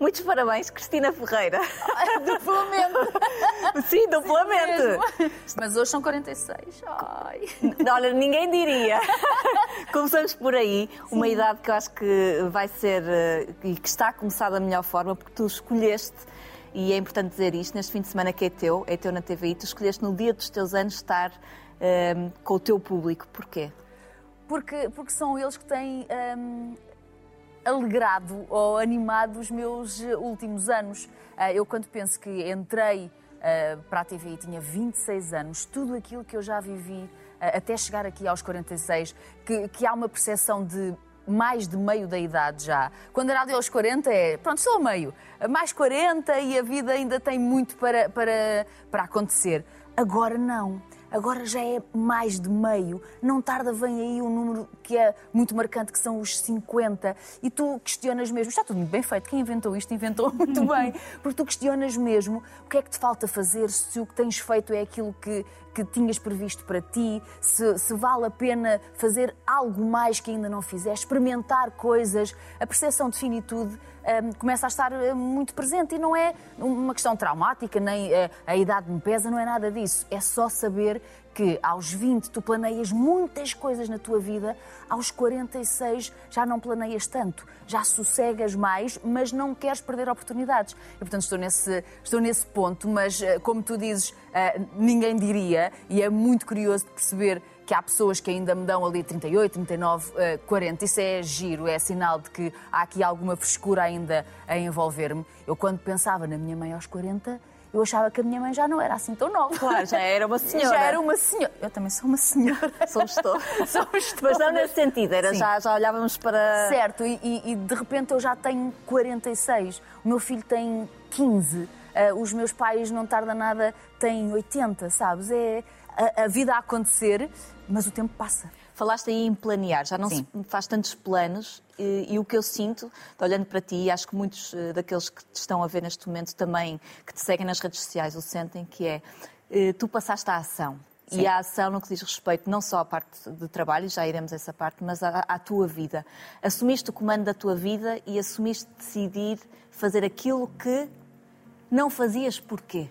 Muitos parabéns, Cristina Ferreira. duplamente. Sim, duplamente. Mesmo. Mas hoje são 46. Ai. Olha, ninguém diria. Começamos por aí, uma idade que eu acho que vai ser eh, e que está a começar da melhor forma, porque tu escolheste, e é importante dizer isto, neste fim de semana que é teu, é teu na TVI, tu escolheste no dia dos teus anos estar ehm, com o teu público. Porquê? Porque, porque são eles que têm hum, alegrado ou animado os meus eh, últimos anos. Ah, eu, quando penso que entrei ah, para a TV e tinha 26 anos, tudo aquilo que eu já vivi até chegar aqui aos 46, que, que há uma percepção de mais de meio da idade já. Quando era aos 40 é, pronto, sou meio. Mais 40 e a vida ainda tem muito para, para, para acontecer. Agora não. Agora já é mais de meio. Não tarda vem aí um número que é muito marcante, que são os 50. E tu questionas mesmo, está tudo muito bem feito, quem inventou isto inventou muito bem. Porque tu questionas mesmo o que é que te falta fazer, se o que tens feito é aquilo que, que tinhas previsto para ti, se, se, vale a pena fazer algo mais que ainda não fizeste, experimentar coisas, a percepção de finitude um, começa a estar hum, muito presente e não é uma questão traumática, nem a, a idade me pesa, não é nada disso. É só saber que aos 20 tu planeias muitas coisas na tua vida, aos 46 já não planeias tanto, já sossegas mais, mas não queres perder oportunidades. E, portanto, estou nesse, estou nesse ponto, mas eh, como tu dizes, uh, ninguém diria, e é muito curioso de perceber que há pessoas que ainda me dão ali 38, 39, 40. Isso é giro, é sinal de que há aqui alguma frescura ainda a envolver-me. Eu, quando pensava na minha mãe aos 40, eu achava que a minha mãe já não era assim tão nova. Claro, já era uma senhora. Já era uma senhora. Eu também sou uma senhora. Somos todos. Somos todos. Mas não nesse sentido, era já, já olhávamos para. Certo, e, e, e, de repente eu já tenho 46, o meu filho tem 15, uh, os meus pais não tarda nada têm 80, sabes? É a, a vida a acontecer, mas o tempo passa. Falaste aí em planear, já não Sim. se faz tantos planos e, e, o que eu sinto, olhando para ti, e acho que muitos uh, daqueles que te estão a ver neste momento também, que te seguem nas redes sociais, o sentem, que é, uh, tu passaste à ação. Sim. E a ação no que diz respeito não só à parte de trabalho, já iremos a essa parte, mas à, à tua vida. Assumiste o comando da tua vida e assumiste decidir fazer aquilo que não fazias porquê?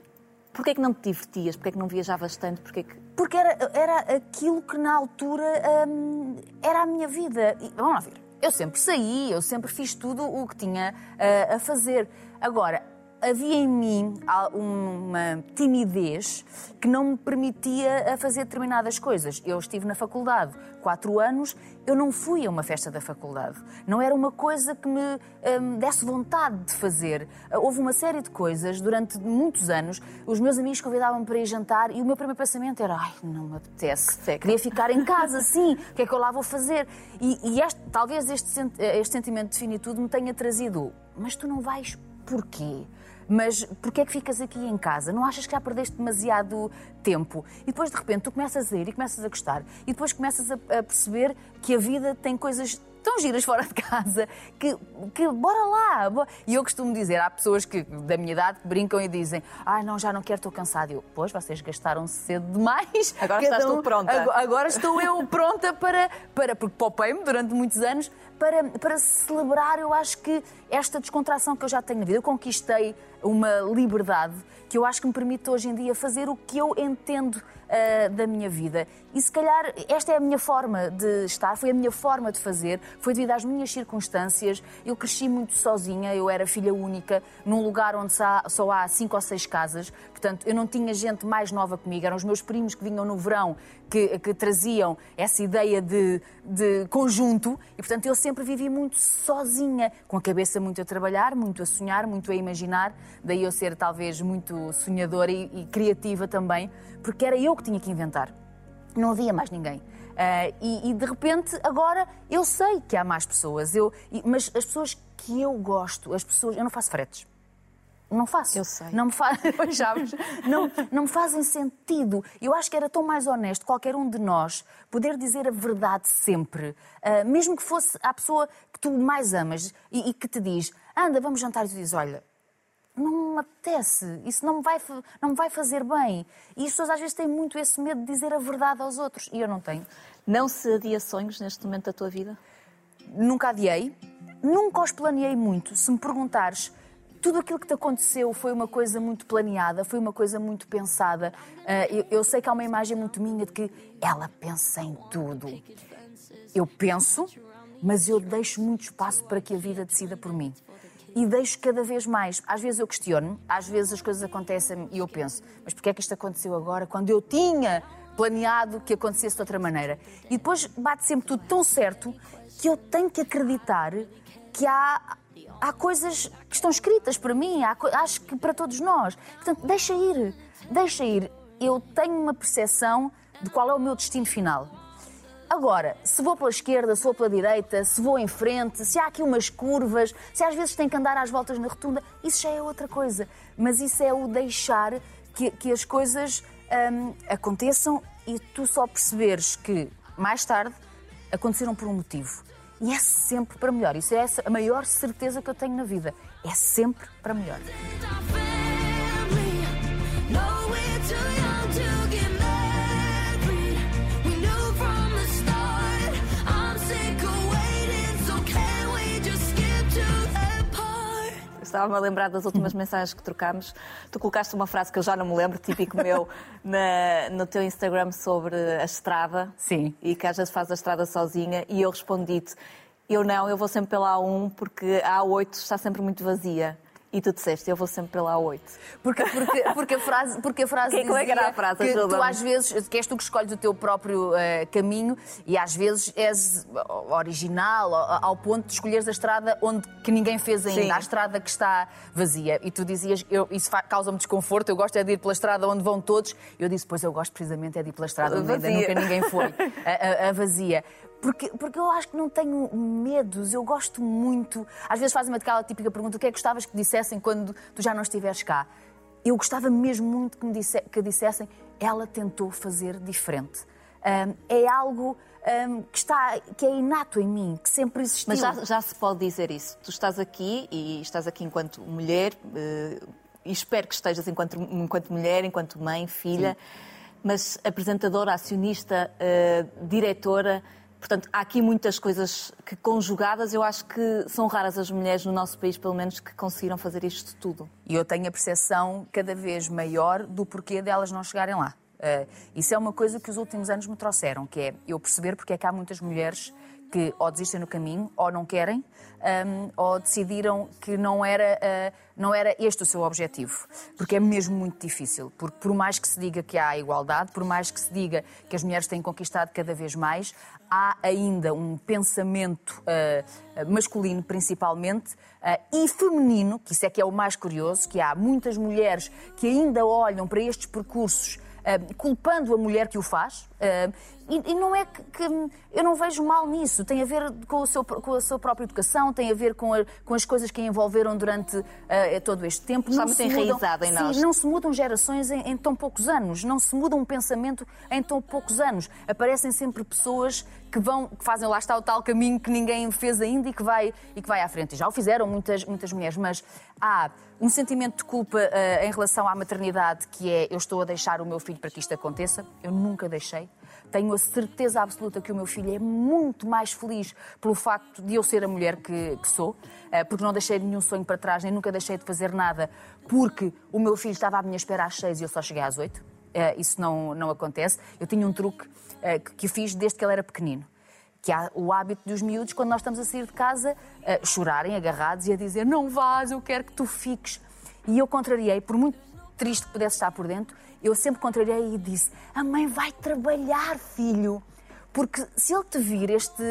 Porquê é que não te divertias? Porquê é que não viajavas tanto? Porquê que... Porque era, era aquilo que na altura hum, era a minha vida. E, vamos lá ver. Eu sempre saí, eu sempre fiz tudo o que tinha uh, a fazer. Agora, havia em mim uma timidez que não me permitia fazer determinadas coisas. Eu estive na faculdade quatro anos, eu não fui a uma festa da faculdade. Não era uma coisa que me um, desse vontade de fazer. Houve uma série de coisas durante muitos anos. Os meus amigos convidavam-me para ir jantar e o meu primeiro pensamento era: ai, não me apetece. Queria ficar em casa, sim. O que é que eu lá vou fazer? E, e este, talvez este, este sentimento de finitude me tenha trazido: mas tu não vais porquê? Mas porquê é que ficas aqui em casa? Não achas que já perdeste demasiado tempo? E depois, de repente, tu começas a ir e começas a gostar. E depois começas a, perceber que a vida tem coisas tão giras fora de casa que, que bora lá. E eu costumo dizer, há pessoas que da minha idade que brincam e dizem ai ah, não, já não quero, estou cansado. Eu, pois, vocês gastaram cedo demais. Agora estás um, tu pronta. Agora, agora estou eu pronta para, para porque popei-me durante muitos anos, para, para celebrar, eu acho que esta descontração que eu já tenho na vida. Eu conquistei uma liberdade que eu acho que me permite hoje em dia fazer o que eu entendo uh, da minha vida. E se calhar esta é a minha forma de estar, foi a minha forma de fazer, foi devido às minhas circunstâncias. Eu cresci muito sozinha, eu era filha única, num lugar onde só há cinco ou seis casas, portanto eu não tinha gente mais nova comigo, eram os meus primos que vinham no verão que, que traziam essa ideia de, de conjunto e portanto eu sempre vivi muito sozinha, com a cabeça muito a trabalhar, muito a sonhar, muito a imaginar, daí eu ser talvez muito sonhadora e, e criativa também, porque era eu que tinha que inventar. Não havia mais ninguém. Uh, e, e, de repente, agora eu sei que há mais pessoas, eu, mas as pessoas que eu gosto, as pessoas. Eu não faço fretes. Não faço. Eu sei. Não me, faz, não, não me fazem sentido. Eu acho que era tão mais honesto qualquer um de nós poder dizer a verdade sempre. Uh, mesmo que fosse a pessoa que tu mais amas e, e que te diz, anda, vamos jantar, e tu dizes, olha, não me apetece, isso não me vai, não me vai fazer bem. E as pessoas às vezes têm muito esse medo de dizer a verdade aos outros, e eu não tenho. Não se adia sonhos neste momento da tua vida? Nunca adiei, nunca os planeei muito. Se me perguntares, tudo aquilo que te aconteceu foi uma coisa muito planeada, foi uma coisa muito pensada. Eu, eu, sei que há uma imagem muito minha de que ela pensa em tudo. Eu penso, mas eu deixo muito espaço para que a vida decida por mim. E deixo cada vez mais. Às vezes eu questiono, às vezes as coisas acontecem e eu penso, mas porquê é que isto aconteceu agora quando eu tinha planeado que acontecesse de outra maneira? E depois bate sempre tudo tão certo que eu tenho que acreditar que há há coisas que estão escritas para mim, há, acho que para todos nós. Portanto, deixa ir, deixa ir. Eu tenho uma percepção de qual é o meu destino final. Agora, se vou pela esquerda, se vou pela direita, se vou em frente, se há aqui umas curvas, se às vezes tem que andar às voltas na rotunda, isso já é outra coisa. Mas isso é o deixar que, que as coisas hum, aconteçam e tu só perceberes que, mais tarde, aconteceram por um motivo. E é sempre para melhor. Isso é a maior certeza que eu tenho na vida. É sempre para melhor. Estava-me a lembrar das últimas mensagens que trocámos. Tu colocaste uma frase que eu já não me lembro, típico meu, na, no teu Instagram sobre a estrada. Sim. E que às vezes faz a estrada sozinha. E eu respondi-te: eu não, eu vou sempre pela A1 porque a A8 está sempre muito vazia. E tu disseste, eu vou sempre pela A8. Porque, porque, porque a frase, porque a frase que, dizia é que era a frase? que tu às vezes, que és tu que escolhes o teu próprio uh, caminho e às vezes és original ao, ao, ponto de escolheres a estrada onde que ninguém fez ainda, Sim. a estrada que está vazia. E tu dizias, eu, isso causa-me desconforto, eu gosto é de ir pela estrada onde vão todos. Eu disse, pois eu gosto precisamente é de ir pela estrada onde ainda nunca ninguém foi, a, a, a vazia. Porque, porque eu acho que não tenho medos, eu gosto muito. Às vezes fazem-me aquela típica pergunta: o que é que gostavas que dissessem quando tu já não estiveres cá? Eu gostava mesmo muito que me disse, que dissessem: ela tentou fazer diferente. Um, é algo um, que, está, que é inato em mim, que sempre existiu. Mas já, já se pode dizer isso. Tu estás aqui e estás aqui enquanto mulher, uh, e espero que estejas enquanto, enquanto mulher, enquanto mãe, filha, Sim. mas apresentadora, acionista, uh, diretora. Portanto, há aqui muitas coisas que, conjugadas, eu acho que são raras as mulheres no nosso país, pelo menos, que conseguiram fazer isto tudo. E eu tenho a percepção cada vez maior do porquê delas não chegarem lá. Uh, isso é uma coisa que os últimos anos me trouxeram, que é eu perceber porque é que há muitas mulheres que ou desistem no caminho, ou não querem, um, ou decidiram que não era, uh, não era este o seu objetivo. Porque é mesmo muito difícil. Porque por mais que se diga que há igualdade, por mais que se diga que as mulheres têm conquistado cada vez mais, há ainda um pensamento uh, masculino, principalmente, uh, e feminino, que isso é que é o mais curioso, que há muitas mulheres que ainda olham para estes percursos culpando a mulher que o faz. E, e, não é que, que, eu não vejo mal nisso. Tem a ver com, seu, com a sua própria educação, tem a ver com, a, com as coisas que a envolveram durante uh, todo este tempo. Está muito enraizada em nós. Sim, não se mudam gerações em, em, tão poucos anos, não se muda um pensamento em tão poucos anos. Aparecem sempre pessoas que vão, que fazem lá está o tal caminho que ninguém fez ainda e que vai, e que vai à frente. E já o fizeram muitas, muitas mulheres, mas há um sentimento de culpa uh, em relação à maternidade que é eu estou a deixar o meu filho para que isto aconteça. Eu nunca deixei. Tenho a certeza absoluta que o meu filho é muito mais feliz pelo facto de eu ser a mulher que, que sou, eh, porque não deixei nenhum sonho para trás, nem nunca deixei de fazer nada, porque o meu filho estava à minha espera às seis e eu só cheguei às oito. Eh, isso não, não acontece. Eu tinha um truque eh, que fiz desde que ele era pequenino que há o hábito dos miúdos, quando nós estamos a sair de casa, chorarem agarrados e a dizer não vás, eu quero que tu fiques. E eu contrariei, por muito triste que pudesse estar por dentro, eu sempre contrariei e disse: A mãe vai trabalhar, filho. Porque se ele te vir este,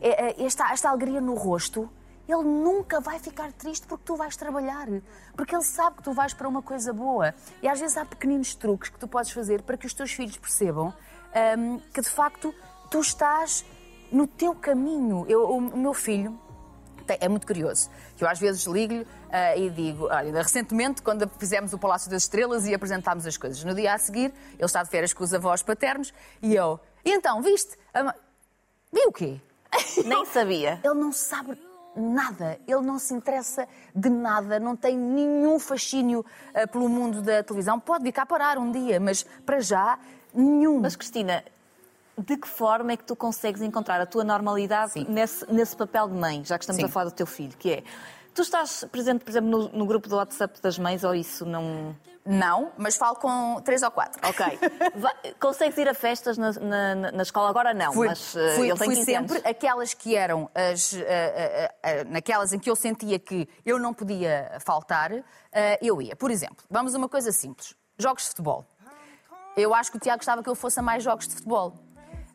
é, é, esta, esta alegria no rosto, ele nunca vai ficar triste porque tu vais trabalhar. Porque ele sabe que tu vais para uma coisa boa. E às vezes há pequeninos truques que tu podes fazer para que os teus filhos percebam um, que de facto tu estás no teu caminho. Eu, o meu filho é muito curioso. Eu às vezes ligo-lhe uh, e digo, olha, recentemente, quando fizemos o Palácio das Estrelas e apresentámos as coisas, no dia a seguir, ele está de férias com os avós paternos e eu, e então, viste? Vi o quê? Nem sabia. Ele não sabe nada, ele não se interessa de nada, não tem nenhum fascínio uh, pelo mundo da televisão. Pode vir cá parar um dia, mas para já, nenhum. Mas, Cristina, de que forma é que tu consegues encontrar a tua normalidade nesse, nesse papel de mãe, já que estamos Sim. a falar do teu filho, que é Tu estás presente, por exemplo, no, no grupo do WhatsApp das mães ou isso não. Não, mas falo com três ou quatro. Ok. consegues ir a festas na, na, na escola? Agora não, fui, mas uh, fui, fui sempre anos. aquelas que eram as, uh, uh, naquelas em que eu sentia que eu não podia faltar, eu ia. Por exemplo, vamos a uma coisa simples: jogos de futebol. Eu acho que o Tiago gostava que eu fosse a mais jogos de futebol.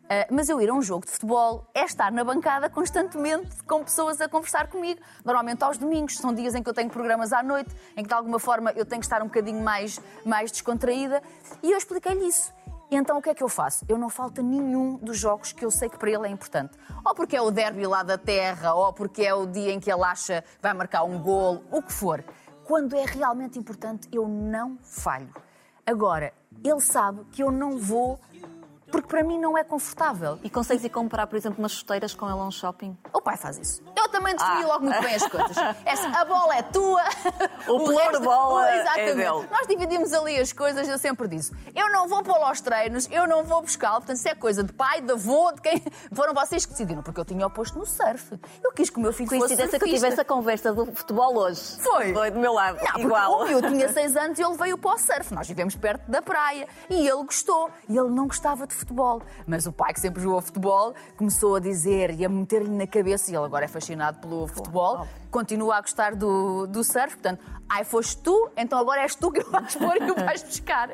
Uh, mas eu ir a um jogo de futebol é estar na bancada constantemente com pessoas a conversar comigo. Normalmente aos domingos, são dias em que eu tenho programas à noite, em que de alguma forma eu tenho que estar um bocadinho mais, mais descontraída. E eu expliquei-lhe isso. E então o que é que eu faço? Eu não falto nenhum dos jogos que eu sei que para ele é importante. Ou porque é o derby lá da terra, ou porque é o dia em que ele acha vai marcar um gol, o que for. Quando é realmente importante, eu não falho. Agora, ele sabe que eu não vou porque para mim não é confortável. E consegues ir comprar, por exemplo, umas chuteiras com ela um shopping? O pai faz isso. Eu também defini ah. logo muito bem as coisas. Essa, a bola é tua, o, o resto, bola é exatamente. é dele. Nós dividimos ali as coisas, eu sempre disse. Eu não vou pô-lo aos treinos, eu não vou buscá-lo, portanto, isso é coisa de pai, de avô, de quem. Foram vocês que decidiram, porque eu tinha oposto no surf. Eu quis que o meu filho fosse surfista. que eu tivesse a conversa do futebol hoje. Foi. Foi do meu lado, não, igual. Eu tinha seis anos e ele veio para o surf. Nós vivemos perto da praia e ele gostou. E ele não gostava de futebol. Mas o pai, que sempre jogou futebol, começou a dizer e a meter-lhe na cabeça, e ele agora é fascinado pelo futebol, continua a gostar do, do surf, portanto, ai, foste tu, então agora és tu que vais pôr e o vais buscar.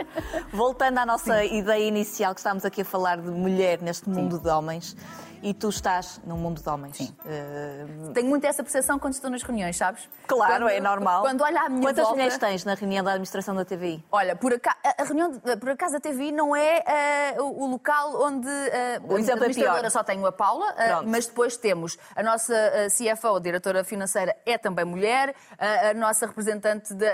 Voltando à nossa Sim. ideia inicial, que estávamos aqui a falar de mulher neste mundo Sim. de homens e tu estás num mundo de homens. Sim. Uh... Tenho muito essa percepção quando estou nas reuniões, sabes? Claro, quando, é normal. Quando olha a minha Quantas volta... mulheres tens na reunião da administração da TVI? Olha, por acaso, a reunião, por acaso da TVI não é uh, o local onde uh, o a administradora é só tenho a Paula, uh, mas depois temos a nossa CFO, a diretora financeira, é também mulher, a nossa representante de,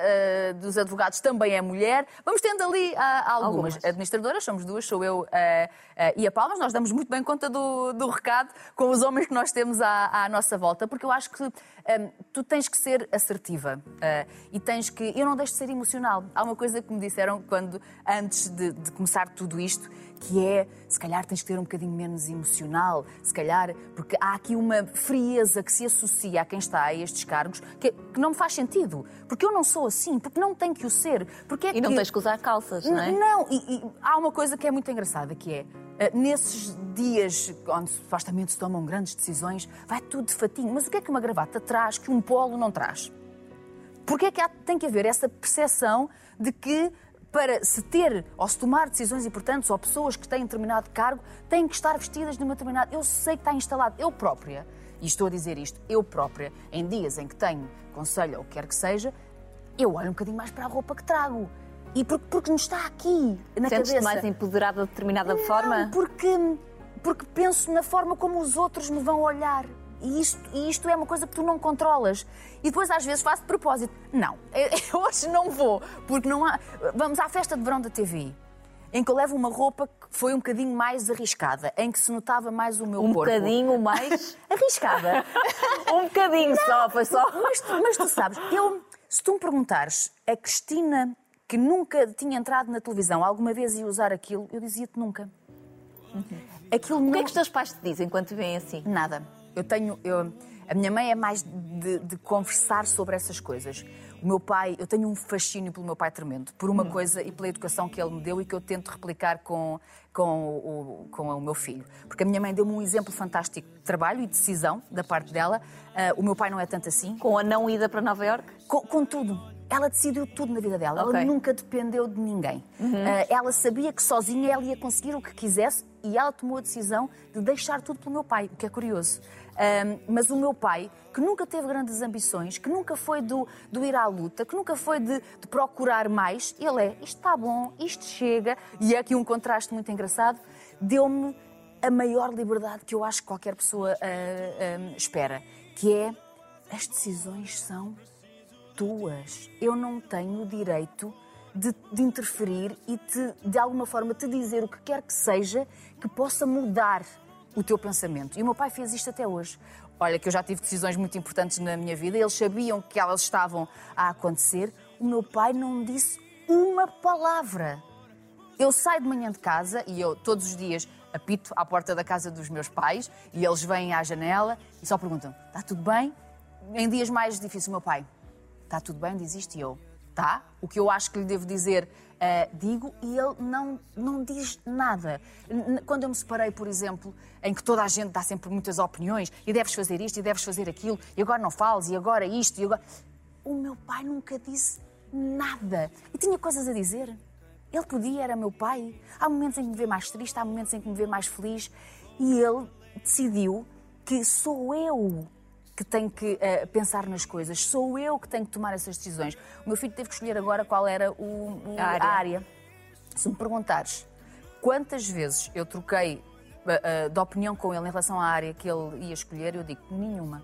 dos advogados também é mulher. Vamos tendo ali algumas. algumas. Administradoras, somos duas, sou eu e a Paula, mas nós damos muito bem conta do, do recado com os homens que nós temos à, à nossa volta, porque eu acho que um, tu tens que ser assertiva uh, e tens que. Eu não deixo de ser emocional. Há uma coisa que me disseram quando, antes de, de começar tudo isto, que é, se calhar tens que ter um bocadinho menos emocional, se calhar, porque há aqui uma frieza que se associa a quem está a estes cargos que, que não me faz sentido. Porque eu não sou assim, porque não tenho que o ser. Porque é e não tens que usar calças, não é? Não, e, e há uma coisa que é muito engraçada, que é, eh, nesses dias onde supostamente se tomam grandes decisões, vai tudo de fatinho. Mas o que é que uma gravata traz que um polo não traz? Porque é que há, tem que haver essa percepção de que para se ter ou se tomar decisões importantes ou pessoas que têm determinado cargo têm que estar vestidas de uma determinada. Eu sei que está instalado, eu própria, e estou a dizer isto, eu própria, em dias em que tenho conselho ou o que quer que seja, eu olho um bocadinho mais para a roupa que trago. E porque, porque nos está aqui na Sentes cabeça. mais empoderada de determinada Não, forma? Porque, porque penso na forma como os outros me vão olhar. E isto, e isto é uma coisa que tu não controlas. E depois às vezes faço de propósito. Não, eu hoje não vou, porque não há. Vamos à festa de verão da TV em que eu levo uma roupa que foi um bocadinho mais arriscada, em que se notava mais o meu um corpo. Um bocadinho mais arriscada. um bocadinho não, só, foi só. Mas, mas tu sabes, eu, se tu me perguntares, a Cristina que nunca tinha entrado na televisão, alguma vez ia usar aquilo, eu dizia-te nunca. Uhum. Aquilo não... O que é que os teus pais te dizem quando te veem assim? Nada. Eu tenho. Eu... A minha mãe é mais de, de, conversar sobre essas coisas. O meu pai, eu tenho um fascínio pelo meu pai tremendo, por uma hum. coisa e pela educação que ele me deu e que eu tento replicar com, com, o, com o meu filho. Porque a minha mãe deu-me um exemplo fantástico de trabalho e decisão da parte dela. Uh, o meu pai não é tanto assim. Com a não ida para Nova Iorque? Com, com tudo ela decidiu tudo na vida dela. Okay. Ela nunca dependeu de ninguém. Uhum. Uh, ela sabia que sozinha ela ia conseguir o que quisesse e ela tomou a decisão de deixar tudo pelo meu pai, o que é curioso. Um, mas o meu pai, que nunca teve grandes ambições, que nunca foi do, do ir à luta, que nunca foi de, de procurar mais, ele é, isto está bom, isto chega, e é aqui um contraste muito engraçado, deu-me a maior liberdade que eu acho que qualquer pessoa uh, espera, que é as decisões são tuas. Eu não tenho o direito de, de interferir e te, de alguma forma te dizer o que quer que seja que possa mudar o teu pensamento. E o meu pai fez isto até hoje. Olha, que eu já tive decisões muito importantes na minha vida, eles sabiam que elas estavam a acontecer. O meu pai não disse uma palavra. Eu saio de manhã de casa e eu todos os dias apito à porta da casa dos meus pais e eles vêm à janela e só perguntam: está tudo bem? em dias mais difíceis, meu pai, está tudo bem, diz isto e eu, tá? O que eu acho que lhe devo dizer, uh, digo, e ele não, não diz nada. Quando eu me separei, por exemplo, em que toda a gente dá sempre muitas opiniões, e deves fazer isto, e deves fazer aquilo, e agora não fales, e agora isto, e agora... O meu pai nunca disse nada. E tinha coisas a dizer. Ele podia, era meu pai. Há momentos em que me vê mais triste, há momentos em que me vê mais feliz. E ele decidiu que sou eu que tenho que uh, pensar nas coisas, sou eu que tenho que tomar essas decisões. O meu filho teve que escolher agora qual era o, o, a, área. a, área. Se me perguntares quantas vezes eu troquei uh, uh, de opinião com ele em relação à área que ele ia escolher, eu digo nenhuma.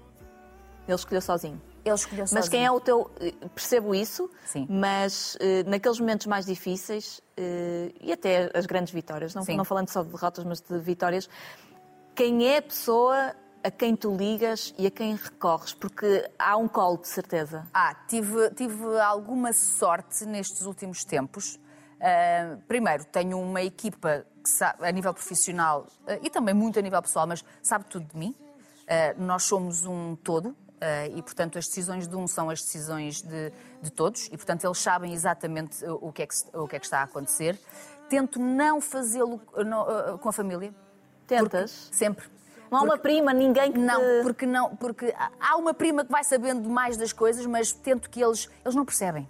Ele escolheu sozinho. Ele escolheu sozinho. Mas quem é o teu. Percebo isso, Sim. mas uh, naqueles momentos mais difíceis, uh, e até as grandes vitórias, não, não falando só de derrotas, mas de vitórias, quem é a pessoa a quem tu ligas e a quem recorres? Porque há um colo, de certeza. Ah, tive, tive alguma sorte nestes últimos tempos. Uh, primeiro, tenho uma equipa que sabe, a nível profissional uh, e também muito a nível pessoal, mas sabe tudo de mim. Uh, nós somos um todo. e, portanto, as decisões de um são as decisões de, de todos, e, portanto, eles sabem exatamente o que é que, o que, é que está a acontecer. Tento não fazê-lo com a família. Tentas? Sempre. Não há uma prima, ninguém que. Não, porque não, porque há uma prima que vai sabendo mais das coisas, mas tento que eles. Eles não percebem.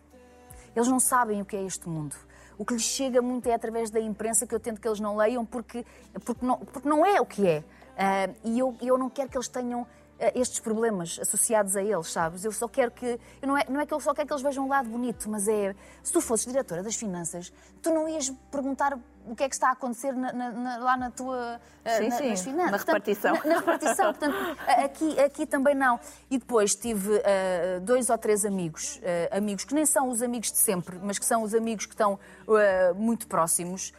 Eles não sabem o que é este mundo. O que lhes chega muito é através da imprensa que eu tento que eles não leiam porque, porque, não, porque não é o que é. Uh, e eu, eu não quero que eles tenham eh, estes problemas associados a eles, sabes? Eu só quero que. Não é, não é que eu só quero que eles vejam um lado bonito, mas é. Se tu fosses diretora das finanças, tu não ias perguntar o que é que está a acontecer na, na, lá na tua. Eh, sim, na, sim, nas finanças. Na repartição. Portanto, na, na, repartição. Portanto, aqui, aqui também não. E depois tive uh, dois ou três amigos, uh, amigos que nem são os amigos de sempre, mas que são os amigos que estão uh, muito próximos.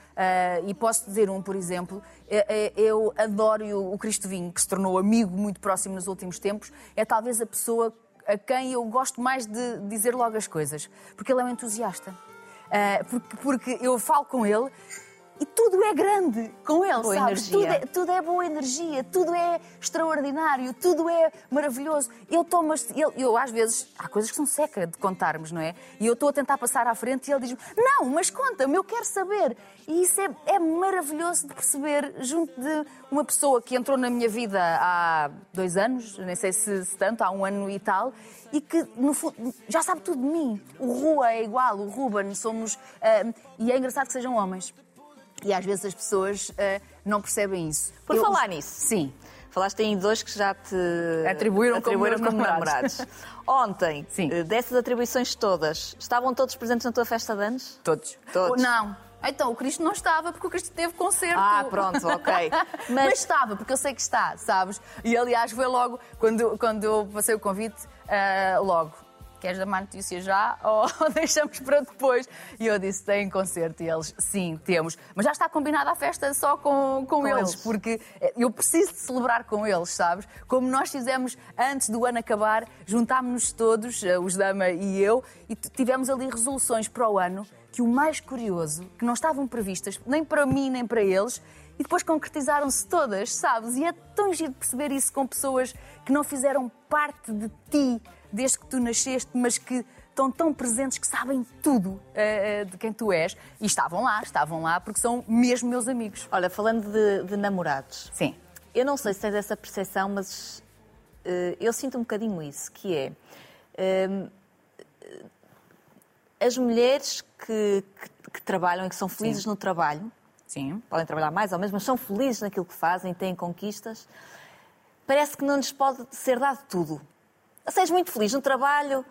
e posso dizer um, por exemplo, eu adoro o Cristo Vinho, que se tornou amigo muito próximo nos últimos tempos. É talvez a pessoa a quem eu gosto mais de dizer logo as coisas, porque ele é um entusiasta. Uh, porque, porque eu falo com ele e tudo é grande com ele, boa sabes? Tudo é, tudo é, boa energia, tudo é extraordinário, tudo é maravilhoso. Ele toma eu, eu às vezes, há coisas que são seca de contarmos, não é? E eu estou a tentar passar à frente e ele diz-me: Não, mas conta-me, eu quero saber. E isso é, é maravilhoso de perceber, junto de uma pessoa que entrou na minha vida há dois anos, nem sei se, se tanto, há um ano e tal, e que no fundo já sabe tudo de mim. O Rua é igual, o Ruben, somos. Uh, e é engraçado que sejam homens. E às vezes as pessoas uh, não percebem isso. Por Eu... falar nisso. Sim. Falaste em dois que já te atribuíram, atribuíram como, como namorados. Ontem, Sim. Eh, dessas atribuições todas, estavam todos presentes na tua festa de anos? Todos. Todos. Não. Então, o Cristo não estava, porque o Cristo teve concerto. Ah, pronto, ok. Mas... Mas estava, porque eu sei que está, sabes? E aliás, foi logo, quando, quando eu passei o convite, uh, logo, queres dar má notícia já ou deixamos para depois? E eu disse, tem concerto. E eles, sim, temos. Mas já está combinada a festa só com, com, com eles, eles, porque eu preciso de celebrar com eles, sabes? Como nós fizemos antes do ano acabar, juntámos-nos todos, eh, os Dama e eu, e tivemos ali resoluções para o ano que o mais curioso, que não estavam previstas nem para mim nem para eles, e depois concretizaram-se todas, sabes? E é tão giro perceber isso com pessoas que não fizeram parte de ti desde que tu nasceste, mas que estão tão presentes que sabem tudo uh, de quem tu és. E estavam lá, estavam lá porque são mesmo meus amigos. Olha, falando de, de namorados. Sim. Eu não sei se tens essa percepção, mas uh, eu sinto um bocadinho isso, que é... Uh, as mulheres que, que, que, trabalham e que são felizes Sim. no trabalho, Sim. podem trabalhar mais ou menos, mas são felizes naquilo que fazem, têm conquistas, parece que não lhes pode ser dado tudo seja muito feliz no trabalho,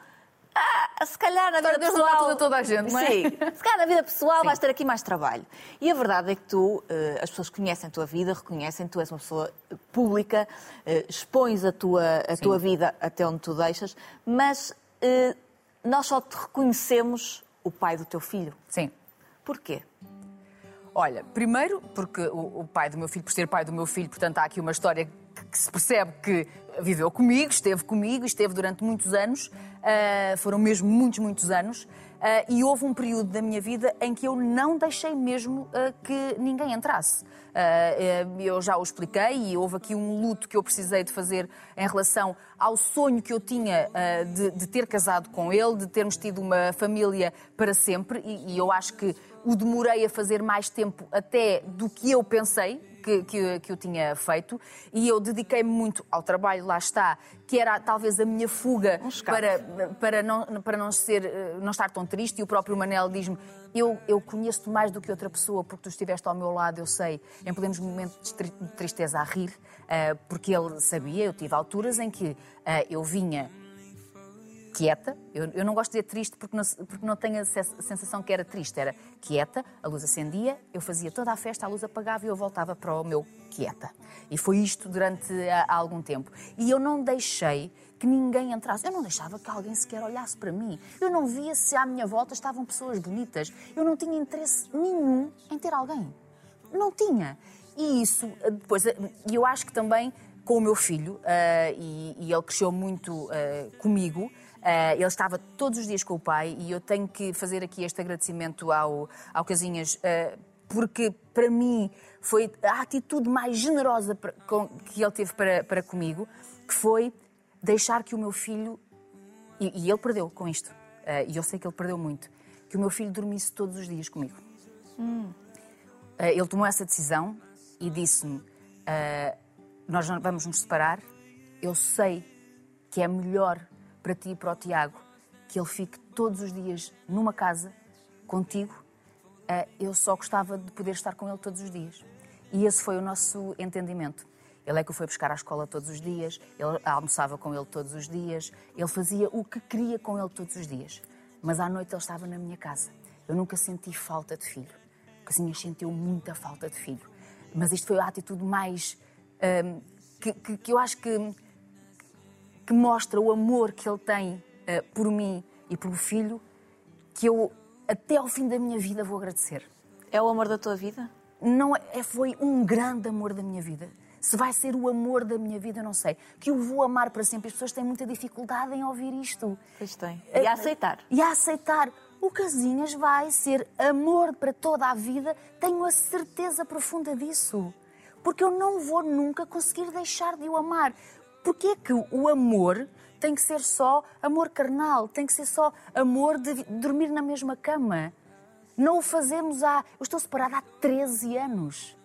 ah, se calhar na vida pessoal... Deus toda a gente, não é? Sim, se calhar na vida pessoal Sim. vais ter aqui mais trabalho. E a verdade é que tu, eh, as pessoas conhecem a tua vida, reconhecem, tu és uma pessoa pública, eh, expões a tua, a tua vida até onde tu deixas, mas eh, nós só te reconhecemos o pai do teu filho. Sim. Porquê? Olha, primeiro porque o, pai do meu filho, por ser pai do meu filho, portanto há aqui uma história que se percebe que viveu comigo, esteve comigo, esteve durante muitos anos, uh, foram mesmo muitos, muitos anos, uh, e houve um período da minha vida em que eu não deixei mesmo uh, que ninguém entrasse. eu já o expliquei e houve aqui um luto que eu precisei de fazer em relação ao sonho que eu tinha de, de, ter casado com ele, de termos tido uma família para sempre, e, e eu acho que o demorei a fazer mais tempo até do que eu pensei, que, que, que eu tinha feito e eu dediquei-me muito ao trabalho, lá está, que era talvez a minha fuga um para, para, não, para não, ser, eh, não estar tão triste. E o próprio Manel diz-me: eu, eu conheço-te mais do que outra pessoa, porque tu estiveste ao meu lado, eu sei, em plenos momentos de tristeza a rir, uh, porque ele sabia, eu tive alturas em que uh, eu vinha quieta. Eu, eu, não gosto de dizer triste porque não, porque não tenho a sensação que era triste. Era quieta, a luz acendia, eu fazia toda a festa, a luz apagava e eu voltava para o meu quieta. E foi isto durante há algum tempo. E eu não deixei que ninguém entrasse. Eu não deixava que alguém sequer olhasse para mim. Eu não via se à minha volta estavam pessoas bonitas. Eu não tinha interesse nenhum em ter alguém. Não tinha. E isso, depois, e eu acho que também com o meu filho, uh, e, e, ele cresceu muito uh, comigo, Uh, ele estava todos os dias com o pai e eu tenho que fazer aqui este agradecimento ao, ao Casinhas, uh, porque para mim foi a atitude mais generosa para, com, que ele teve para, para comigo, que foi deixar que o meu filho, e, e ele perdeu com isto, uh, e eu sei que ele perdeu muito, que o meu filho dormisse todos os dias comigo. Hum. ele tomou essa decisão e disse-me: Nós vamos nos separar, eu sei que é melhor para ti e para o Tiago, que ele fique todos os dias numa casa contigo. Eh, eu só gostava de poder estar com ele todos os dias. E esse foi o nosso entendimento. Ele é que o foi buscar à escola todos os dias, ele almoçava com ele todos os dias, ele fazia o que queria com ele todos os dias. Mas à noite ele estava na minha casa. Eu nunca senti falta de filho. Casinhas sentiu muita falta de filho. Mas isto foi a atitude mais. Hum, que, que, que, eu acho que que mostra o amor que ele tem uh, por mim e pelo filho, que eu até ao fim da minha vida vou agradecer. É o amor da tua vida? Não é, foi um grande amor da minha vida. Se vai ser o amor da minha vida, não sei. Que eu vou amar para sempre. As pessoas têm muita dificuldade em ouvir isto. Pois tem. E a aceitar. E a aceitar. O Casinhas vai ser amor para toda a vida. Tenho a certeza profunda disso. Porque eu não vou nunca conseguir deixar de o amar. Porquê é que o amor tem que ser só amor carnal, tem que ser só amor de dormir na mesma cama? Não o fazemos há. Eu estou separada há 13 anos.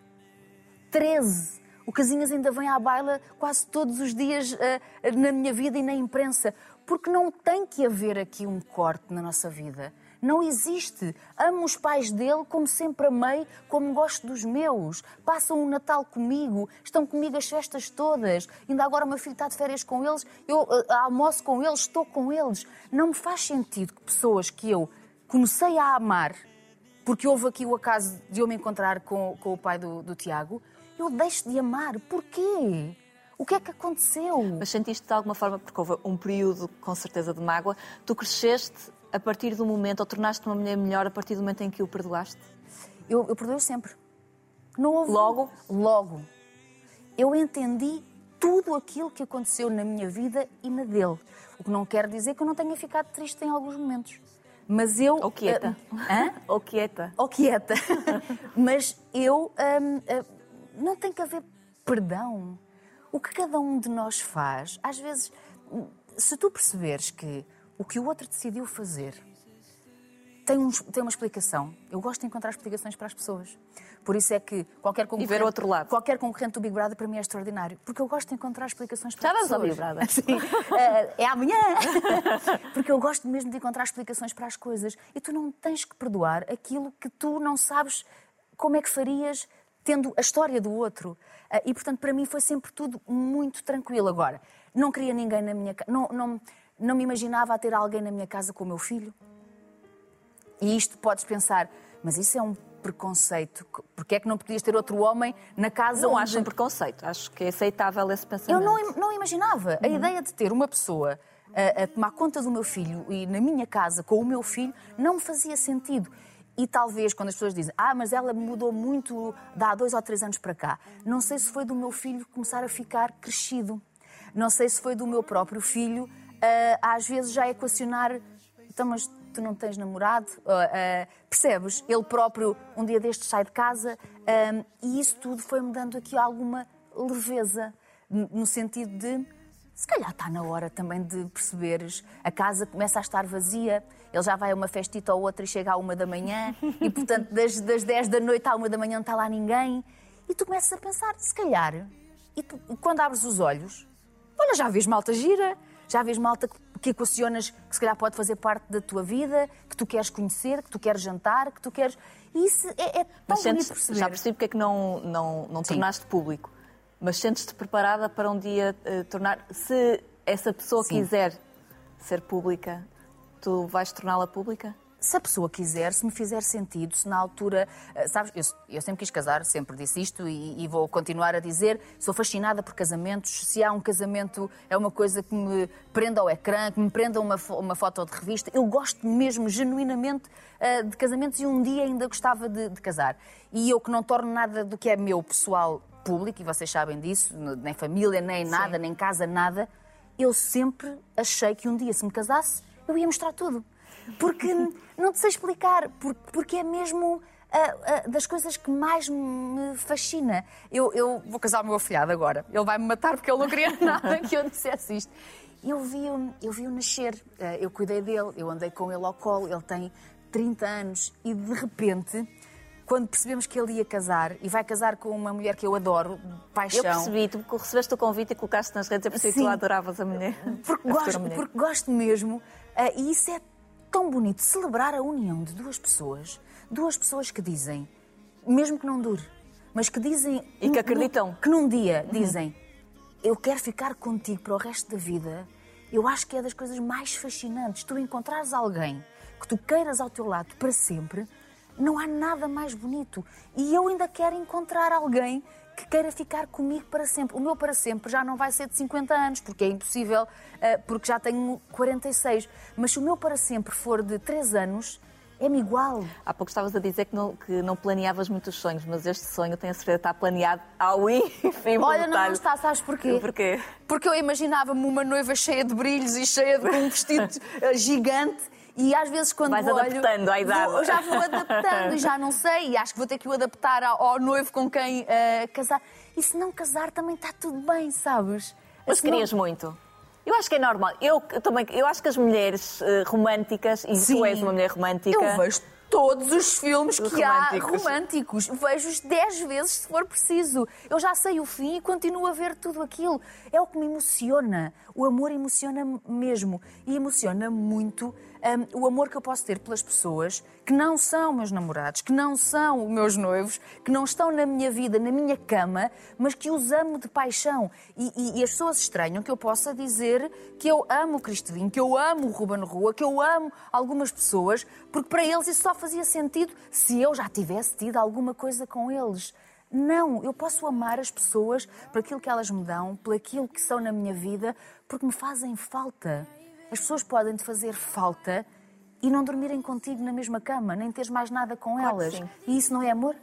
13! O Casinhas ainda vem à baila quase todos os dias uh, na minha vida e na imprensa. Porque não tem que haver aqui um corte na nossa vida. Não existe. Amo os pais dele como sempre amei, como gosto dos meus. Passam o Natal comigo, estão comigo as festas todas. Ainda agora o meu filho está de férias com eles, eu uh, almoço com eles, estou com eles. Não me faz sentido que pessoas que eu comecei a amar, porque houve aqui o acaso de eu me encontrar com, com o pai do, do Tiago, eu deixo de amar. Porquê? O que é que aconteceu? Mas sentiste de alguma forma, porque houve um período com certeza de mágoa, tu cresceste a partir do momento, ou tornaste uma mulher melhor a partir do momento em que o perdoaste? Eu, eu perdoo sempre. Não houve... Logo? Logo. Eu entendi tudo aquilo que aconteceu na minha vida e na dele. O que não quer dizer que eu não tenha ficado triste em alguns momentos. Mas eu. Ou quieta. Uh, hã? Ou quieta. Ou quieta. Mas eu. Um, uh, não tem que haver perdão. O que cada um de nós faz, às vezes, se tu perceberes que o que o outro decidiu fazer tem, um, tem uma explicação. Eu gosto de encontrar explicações para as pessoas. Por isso é que qualquer concorrente, e ver outro lado. qualquer concorrente do Big Brother para mim é extraordinário. Porque eu gosto de encontrar explicações para Já as pessoas. Já Big Brother. Sim. Eh, é amanhã. porque eu gosto mesmo de encontrar explicações para as coisas. E tu não tens que perdoar aquilo que tu não sabes como é que farias tendo a história do outro. Eh, e, portanto, para mim foi sempre tudo muito tranquilo. Agora, não queria ninguém na minha casa. Não, não, não me imaginava a ter alguém na minha casa com o meu filho. E isto podes pensar, mas isso é um preconceito. Porque é que não podias ter outro homem na casa Não onde... acho um preconceito. Acho que é aceitável esse pensamento. Eu não, não imaginava. Uhum. A ideia de ter uma pessoa a, a, tomar conta do meu filho e na minha casa com o meu filho não me fazia sentido. e talvez quando as pessoas dizem, ah, mas ela mudou muito de há dois ou três anos para cá, não sei se foi do meu filho começar a ficar crescido. Não sei se foi do meu próprio filho, às vezes já equacionar, então, mas tu não tens namorado? Uh, uh, percebes? Ele próprio, um dia destes, sai de casa e isso tudo foi-me dando aqui alguma leveza, no sentido de se calhar está na hora também de perceberes. A casa começa a estar vazia, ele já vai a uma festita ou outra e chega à uma da manhã, e portanto, das, das 10 da noite à uma da manhã não está lá ninguém. E tu começas a pensar, se calhar, e, tu, e quando abres os olhos, olha, já vês malta gira, já vês malta que equacionas que se calhar pode fazer parte da tua vida, que tu queres conhecer, que tu queres jantar, que tu queres. Isso é, é tão sentes, perceber. Já percebi porque é que não, não, não tornaste público mas sentes-te preparada para um dia uh, tornar. Se essa pessoa Sim. quiser ser pública, tu vais torná-la pública? Se a pessoa quiser, se me fizer sentido, se na altura. Uh, sabes, eu, eu, sempre quis casar, sempre disse isto e, e, vou continuar a dizer. Sou fascinada por casamentos. Se há um casamento, é uma coisa que me prenda ao ecrã, que me prenda uma, uma foto de revista. Eu gosto mesmo, genuinamente, uh, de casamentos e um dia ainda gostava de, de casar. E eu que não torno nada do que é meu pessoal público, e vocês sabem disso, nem família, nem nada, Sim. nem casa, nada, eu sempre achei que um dia, se me casasse, eu ia mostrar tudo. Porque não te sei explicar, porque é mesmo das coisas que mais me fascina. Eu, eu vou casar o meu afilhado agora. Ele vai me matar porque ele não queria nada que eu dissesse isto. Eu vi-o eu vi nascer, eh, eu cuidei dele, eu andei com ele ao colo, ele tem 30 anos e de repente quando percebemos que ele ia casar e vai casar com uma mulher que eu adoro, paixão. Eu percebi, tu recebeste o convite e colocaste nas redes, eu percebi que tu adoravas a mulher. Porque, a gosto, mulher. porque gosto mesmo. Uh, e isso é tão bonito, celebrar a união de duas pessoas, duas pessoas que dizem, mesmo que não dure, mas que dizem. E que acreditam. que num dia uhum. dizem, eu quero ficar contigo para o resto da vida. Eu acho que é das coisas mais fascinantes. Tu encontrares alguém que tu queiras ao teu lado para sempre não há nada mais bonito. E eu ainda quero encontrar alguém que queira ficar comigo para sempre. O meu para sempre já não vai ser de 50 anos, porque é impossível, eh, porque já tenho 46. Mas se o meu para sempre for de 3 anos, é-me igual. Há pouco estavas a dizer que não, que não planeavas muitos sonhos, mas este sonho, tenho a certeza, está planeado ao enfim. Olha, não, não está, sabes porquê? Porquê? Porque eu imaginava-me uma noiva cheia de brilhos e cheia de um vestido gigante e às vezes quando Vais olho, adaptando à idade. Vou, já vou adaptando e já não sei. E acho que vou ter que o adaptar ao, noivo com quem uh, casar. E se não casar também está tudo bem, sabes? Mas querias muito. Eu acho que é normal. Eu também, eu acho que as mulheres uh, românticas, e Sim. tu és uma mulher romântica. Eu vejo todos os filmes que há românticos. Vejo-os dez vezes se for preciso. Eu já sei o fim e continuo a ver tudo aquilo. É o que me emociona. O amor emociona mesmo. E emociona muito um, o amor que eu posso ter pelas pessoas que não são meus namorados, que não são meus noivos, que não estão na minha vida, na minha cama, mas que os amo de paixão. E, e, e as pessoas estranham que eu possa dizer que eu amo o Cristelinho, que eu amo o Ruben Rua, que eu amo algumas pessoas, porque para eles isso só fazia sentido se eu já tivesse tido alguma coisa com eles. Não, eu posso amar as pessoas por aquilo que elas me dão, por aquilo que são na minha vida, porque me fazem falta. As pessoas podem te fazer falta e não dormirem contigo na mesma cama, nem teres mais nada com claro elas. E isso não é amor?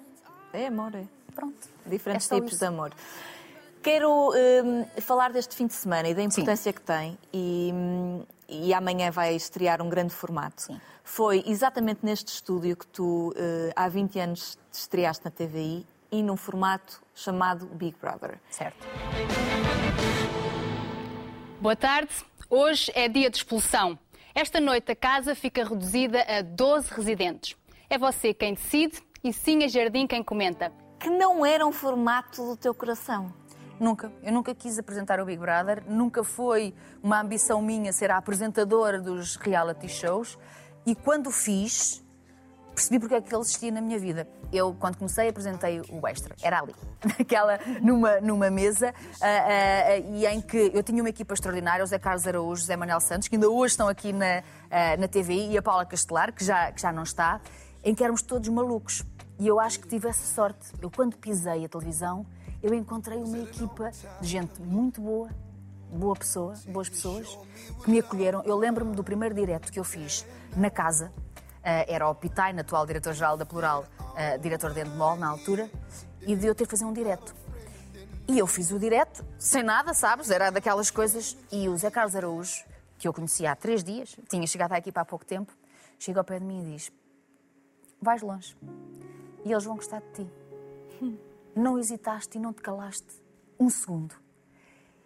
É amor, é. Pronto. Diferentes é tipos isso. de amor. Quero um, falar deste fim de semana e da importância Sim. que tem. E, hum, e amanhã vai estrear um grande formato. Sim. Foi exatamente neste estúdio que tu, uh, há 20 anos, te estreaste na TVI e num formato chamado Big Brother. Certo. Boa tarde. Hoje é dia de expulsão. Esta noite a casa fica reduzida a 12 residentes. É você quem decide e sim a Jardim quem comenta. Que não era um formato do teu coração. Nunca. Eu nunca quis apresentar o Big Brother, nunca foi uma ambição minha ser a apresentadora dos reality shows. E quando fiz, percebi porque é que ele existia na minha vida. Eu, quando comecei, apresentei o Extra. Era ali, naquela, numa, numa mesa, uh, uh, e em que eu tinha uma equipa extraordinária, o Zé Carlos Araújo, o José Manuel Santos, que ainda hoje estão aqui na, uh, na TVI, e a Paula Castelar, que já, que já não está, em que éramos todos malucos. E eu acho que tive essa sorte. Eu, quando pisei a televisão, eu encontrei uma equipa de gente muito boa, boa pessoa, boas pessoas, que me acolheram. Eu lembro-me do primeiro direto que eu fiz na casa, era o Pitaina, atual diretor-geral da Plural, diretor de Endemol na altura, e de eu ter que fazer um direto. E eu fiz o direto, sem nada, sabes? Era daquelas coisas. E o Zé Carlos Araújo, que eu conhecia há três dias, tinha chegado à equipa há pouco tempo, chega ao pé de mim e diz: Vais longe. E eles vão gostar de ti. Não hesitaste e não te calaste um segundo.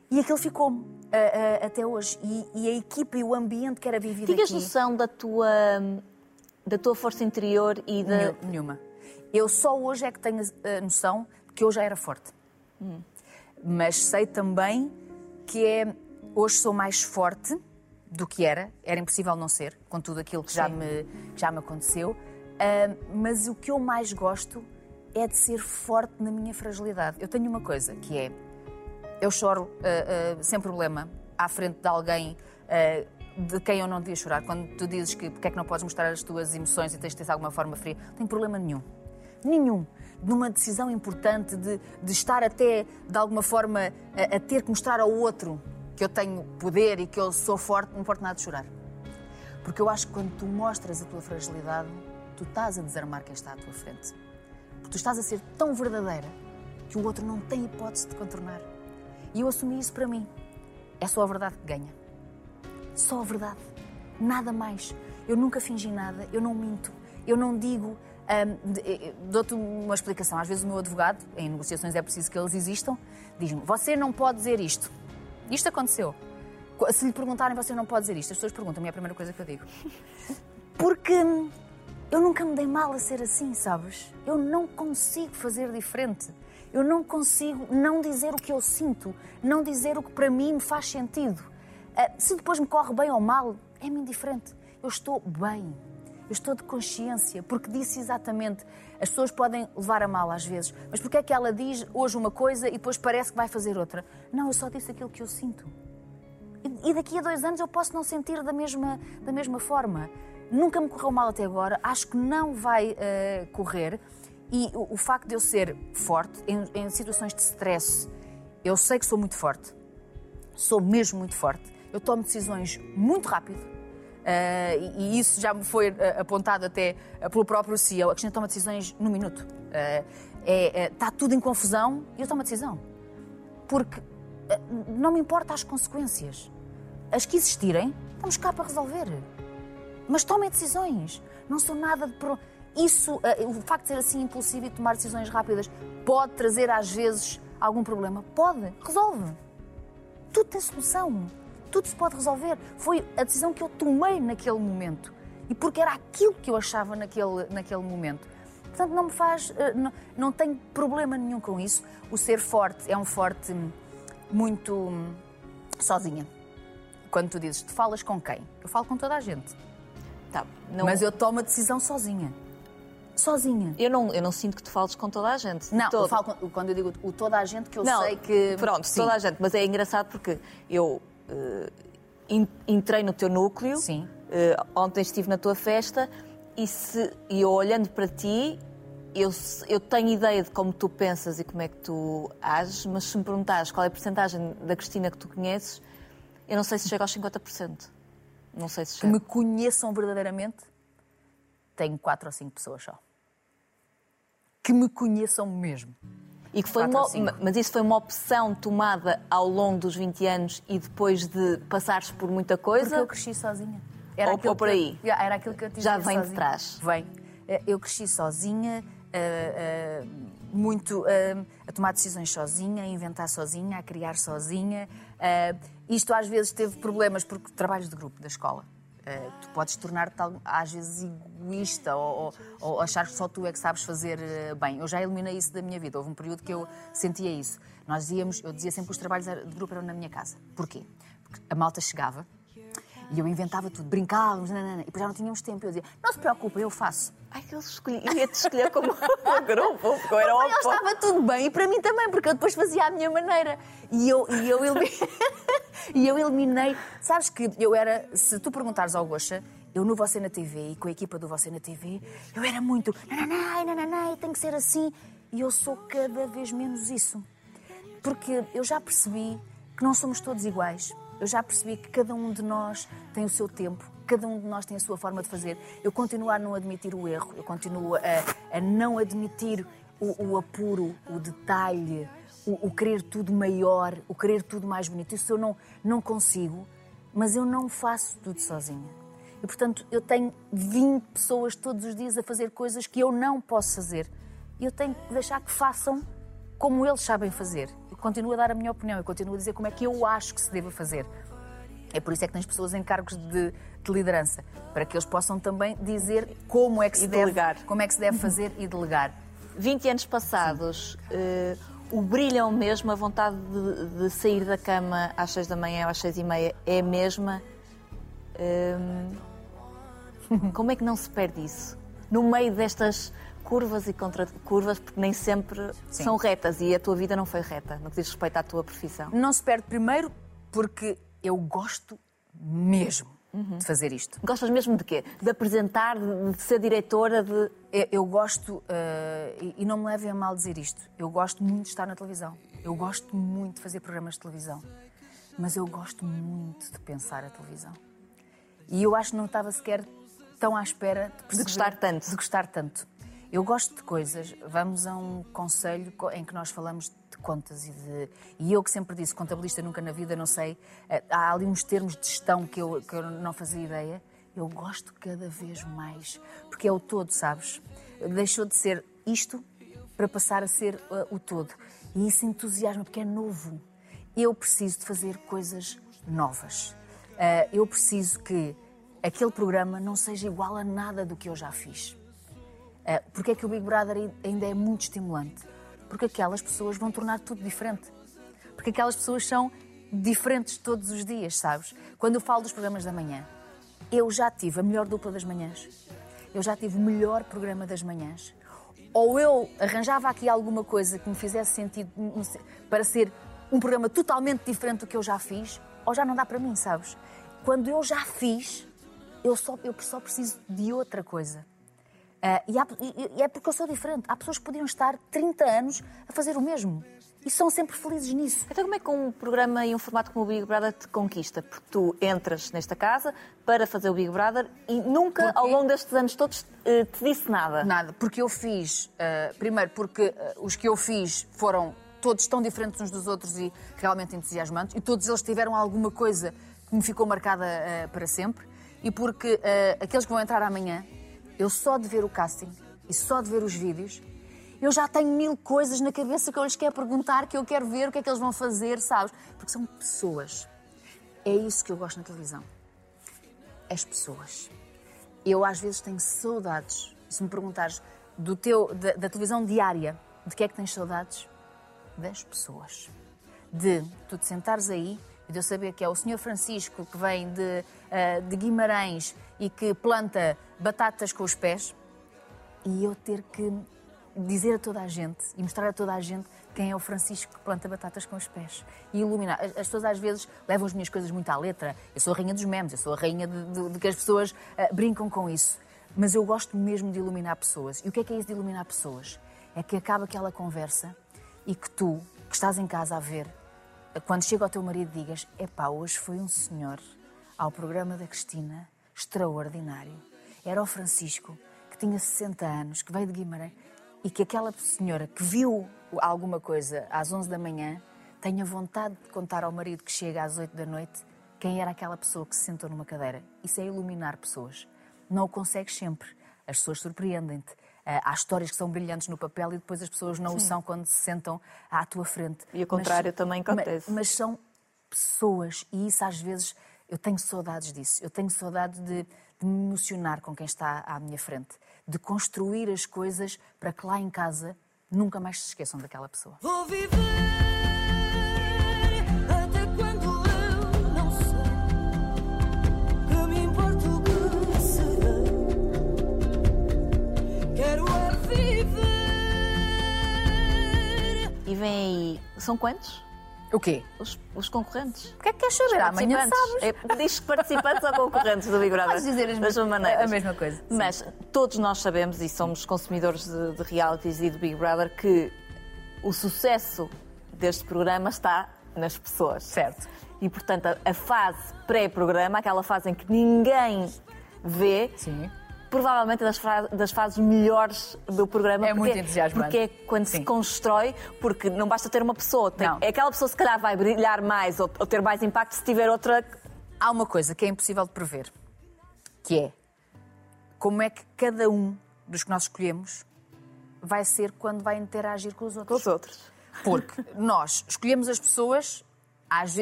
E aquilo ficou-me uh, até hoje. E, e, a equipa e o ambiente que era vivido Tinhas aqui... noção da tua, da tua força interior e da... Nenhuma. Eu só hoje é que tenho a noção de que eu já era forte. Hum. Mas sei também que é... Hoje sou mais forte do que era. Era impossível não ser, com tudo aquilo que já me, que já me aconteceu. Uh, mas o que eu mais gosto é de ser forte na minha fragilidade. Eu tenho uma coisa que é eu choro uh, uh, sem problema à frente de alguém de quem eu não devia chorar. Quando tu dizes que porque é que não podes mostrar as tuas emoções e tens de ter alguma forma fria, não tenho problema nenhum. Nenhum. Numa decisão importante de, de estar até, de alguma forma, a, a, ter que mostrar ao outro que eu tenho poder e que eu sou forte, não importa nada de chorar. Porque eu acho que quando tu mostras a tua fragilidade, tu estás a desarmar quem está à tua frente. Porque tu estás a ser tão verdadeira que o outro não tem hipótese de contornar. E eu assumi isso para mim. É só a verdade que ganha. Só a verdade. Nada mais. Eu nunca fingi nada, eu não minto, eu não digo. Um, Dou-te uma explicação. Às vezes o meu advogado, em negociações é preciso que eles existam, diz-me: Você não pode dizer isto. Isto aconteceu. Se lhe perguntarem, você não pode dizer isto. As pessoas perguntam-me, é a primeira coisa que eu digo. Porque eu nunca me dei mal a ser assim, sabes? Eu não consigo fazer diferente. Eu não consigo não dizer o que eu sinto, não dizer o que para mim me faz sentido. Uh, se depois me corre bem ou mal, é-me indiferente. Eu estou bem, eu estou de consciência, porque disse exatamente. As pessoas podem levar a mal às vezes, mas porque é que ela diz hoje uma coisa e depois parece que vai fazer outra? Não, eu só disse aquilo que eu sinto. E daqui a dois anos eu posso não sentir da mesma, da mesma forma. Nunca me correu mal até agora, acho que não vai uh, correr. E o, o, facto de eu ser forte em, em situações de stress, eu sei que sou muito forte, sou mesmo muito forte. Eu tomo decisões muito rápido. Uh, e, isso já me foi uh, apontado até uh, pelo próprio CEO. A Cristina toma decisões no minuto. É, é, está tudo em confusão e eu tomo a decisão. Porque não me importa as consequências. As que existirem, estamos cá para resolver. Mas tomem decisões. Não sou nada de. Pro isso, o facto de ser assim impulsivo e tomar decisões rápidas, pode trazer às vezes algum problema? Pode, resolve. Tudo tem solução. Tudo se pode resolver. Foi a decisão que eu tomei naquele momento. E porque era aquilo que eu achava naquele, naquele momento. Portanto, não me faz. Eh, não, não tenho problema nenhum com isso. O ser forte é um forte muito hum, sozinha. Quando tu dizes, tu falas com quem? Eu falo com toda a gente. Tá, não... Mas eu tomo a decisão sozinha sozinha. Eu não, eu não sinto que tu fales com toda a gente. Não, eu falo com, quando eu digo o toda a gente, que eu não, sei que. Pronto, Sim. toda a gente. Mas é engraçado porque eu entrei no teu núcleo. Sim. Uh, ontem estive na tua festa e, se, e eu olhando para ti, eu, eu tenho ideia de como tu pensas e como é que tu ages, mas se me perguntares qual é a porcentagem da Cristina que tu conheces, eu não sei se chega aos 50%. Não sei se chega. Que me conheçam verdadeiramente, tenho quatro ou cinco pessoas só que me conheçam mesmo. E que foi uma, mas isso foi uma opção tomada ao longo dos 20 anos e depois de passares por muita coisa? Porque eu cresci sozinha. Era ou, ou por aí? Era aquilo que eu Já vem sozinha. de trás? Vem. Eh, eu cresci sozinha, uh, uh, muito uh, a tomar decisões sozinha, a inventar sozinha, a criar sozinha. isto às vezes teve problemas porque trabalhos de grupo da escola. Uh, tu podes tornar-te às vezes egoísta ou, ou, ou, achar que só tu é que sabes fazer uh, bem. Eu já eliminei isso da minha vida. Houve um período que eu sentia isso. Nós íamos, eu dizia sempre que os trabalhos de grupo eram na minha casa. Porquê? Porque a malta chegava e eu inventava tudo, brincávamos, nanana, e depois já não tínhamos tempo. Eu dizia, não se preocupe, eu faço. Ai, que escolhi, eu ia-te escolher como grupo, porque eu era óbvio. estava tudo bem, e para mim também, porque eu depois fazia à minha maneira. E eu, e eu, eliminei, e eu eliminei. Sabes que eu era, se tu perguntares ao Gosha, eu no Você na TV e com a equipa do Você na TV, eu era muito, nananai, nananai, tem que ser assim. E eu sou cada vez menos isso. Porque eu já percebi que não somos todos iguais eu já percebi que cada um de nós tem o seu tempo, cada um de nós tem a sua forma de fazer. Eu continuo a não admitir o erro, eu continuo a, a não admitir o, o apuro, o detalhe, o, o, querer tudo maior, o querer tudo mais bonito. Isso eu não, não consigo, mas eu não faço tudo sozinha. E, portanto, eu tenho 20 pessoas todos os dias a fazer coisas que eu não posso fazer. E eu tenho que deixar que façam como eles sabem fazer. Continuo a dar a minha opinião, eu continuo a dizer como é que eu acho que se deva fazer. É por isso é que tens pessoas em cargos de, de liderança, para que eles possam também dizer como é que se, deve, como é que se deve fazer e delegar. 20 anos passados, uh, o brilham mesmo, a vontade de, de, sair da cama às 6 da manhã ou às 6 e meia é a mesma. Uh, como é que não se perde isso? No meio destas curvas e contra curvas, porque nem sempre Sim. são retas e a tua vida não foi reta no que diz respeito à tua profissão. Não se perde primeiro porque eu gosto mesmo uhum. de fazer isto. Gostas mesmo de quê? De apresentar, de ser diretora, de... Eu, eu gosto, uh, e, e não me levem a mal dizer isto, eu gosto muito de estar na televisão. Eu gosto muito de fazer programas de televisão. Mas eu gosto muito de pensar a televisão. E eu acho que não estava sequer tão à espera de, de gostar tanto. De gostar tanto. Eu gosto de coisas. Vamos a um conselho em que nós falamos de contas e de. E eu que sempre disse, contabilista nunca na vida, não sei. Eh, há ali uns termos de gestão que eu, que eu não fazia ideia. Eu gosto cada vez mais. Porque é o todo, sabes? Deixou de ser isto para passar a ser uh, o todo. E isso entusiasma, porque é novo. Eu preciso de fazer coisas novas. Uh, eu preciso que aquele programa não seja igual a nada do que eu já fiz. Uh, porque é que o Big Brother ainda é muito estimulante? Porque aquelas pessoas vão tornar tudo diferente. Porque aquelas pessoas são diferentes todos os dias, sabes? Quando eu falo dos programas da manhã, eu já tive a melhor dupla das manhãs, eu já tive o melhor programa das manhãs. Ou eu arranjava aqui alguma coisa que me fizesse sentido para ser um programa totalmente diferente do que eu já fiz, ou já não dá para mim, sabes? Quando eu já fiz, eu só, eu só preciso de outra coisa. Uh, e, há, e, é porque eu sou diferente. Há pessoas que podiam estar 30 anos a fazer o mesmo. E são sempre felizes nisso. Então, como é que um programa e um formato como o Big Brother te conquista? Porque tu entras nesta casa para fazer o Big Brother e nunca, porque... ao longo destes anos todos, eh, te disse nada. Nada. Porque eu fiz. Uh, primeiro, porque uh, os que eu fiz foram todos tão diferentes uns dos outros e realmente entusiasmantes. E todos eles tiveram alguma coisa que me ficou marcada para sempre e porque aqueles que vão entrar amanhã, eu só de ver o casting e só de ver os vídeos, eu já tenho mil coisas na cabeça que eu lhes quero perguntar, que eu quero ver o que é que eles vão fazer, sabes? Porque são pessoas. É isso que eu gosto na televisão. As pessoas. Eu às vezes tenho saudades. Se me perguntares do teu, da, da televisão diária, de que é que tens saudades? Das pessoas. De tu te sentares aí de eu saber que é o Senhor Francisco que vem de, uh, de Guimarães e que planta batatas com os pés, e eu ter que dizer a toda a gente e mostrar a toda a gente quem é o Francisco que planta batatas com os pés e iluminar. As, pessoas às vezes levam as minhas coisas muito à letra. Eu sou a rainha dos memes, eu sou a rainha de, de, de que as pessoas uh, brincam com isso. Mas eu gosto mesmo de iluminar pessoas. E o que é que é isso de iluminar pessoas? É que acaba aquela conversa e que tu, que estás em casa a ver, quando chega ao teu marido, digas: Epá, hoje foi um senhor ao programa da Cristina, extraordinário. Era o Francisco, que tinha 60 anos, que veio de Guimarães, e que aquela senhora que viu alguma coisa às 11 da manhã tenha vontade de contar ao marido que chega às 8 da noite quem era aquela pessoa que se sentou numa cadeira. Isso é iluminar pessoas. Não o consegues sempre. As pessoas surpreendem-te. Eh, há histórias que são brilhantes no papel e depois as pessoas não Sim. o são quando se sentam à tua frente. E o contrário mas, também acontece. Mas, mas, são pessoas e isso às vezes eu tenho saudades disso. Eu tenho saudade de, de me emocionar com quem está à minha frente, de construir as coisas para que lá em casa nunca mais se esqueçam daquela pessoa. Vou viver. Vem aí. São quantos? O quê? Os, os concorrentes. O que é que queres saber? Amanhã sabes. É, diz participantes ou concorrentes do Big Brother. Podes dizer as mesmas, maneiras. a mesma coisa. Mas sim. todos nós sabemos, e somos consumidores de, de realities e do Big Brother, que o sucesso deste programa está nas pessoas. Certo. E, portanto, a, a fase pré-programa, aquela fase em que ninguém vê, Sim. Provavelmente das, das fases melhores do programa. É muito porque- entusiasmante. Porque é quando Sim. se constrói, porque não basta ter uma pessoa. tem- Não. é aquela pessoa, se calhar, vai brilhar mais ou, ou ter mais impacto se tiver outra. Há uma coisa que é impossível de prever, que é como é que cada um dos que nós escolhemos vai ser quando vai interagir com os com outros. os outros. Porque nós escolhemos as pessoas,